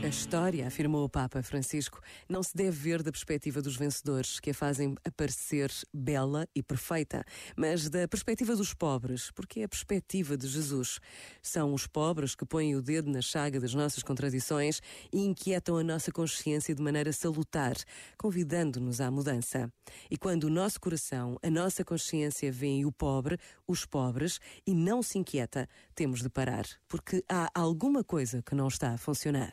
A história, afirmou o Papa Francisco, não se deve ver da perspectiva dos vencedores, que a fazem aparecer bela e perfeita, mas da perspectiva dos pobres, porque é a perspectiva de Jesus. São os pobres que põem o dedo na chaga das nossas contradições e inquietam a nossa consciência de maneira salutar, convidando-nos à mudança. E quando o nosso coração, a nossa consciência vêem o pobre, os pobres, e não se inquieta, temos de parar, porque há alguma coisa que não está a funcionar.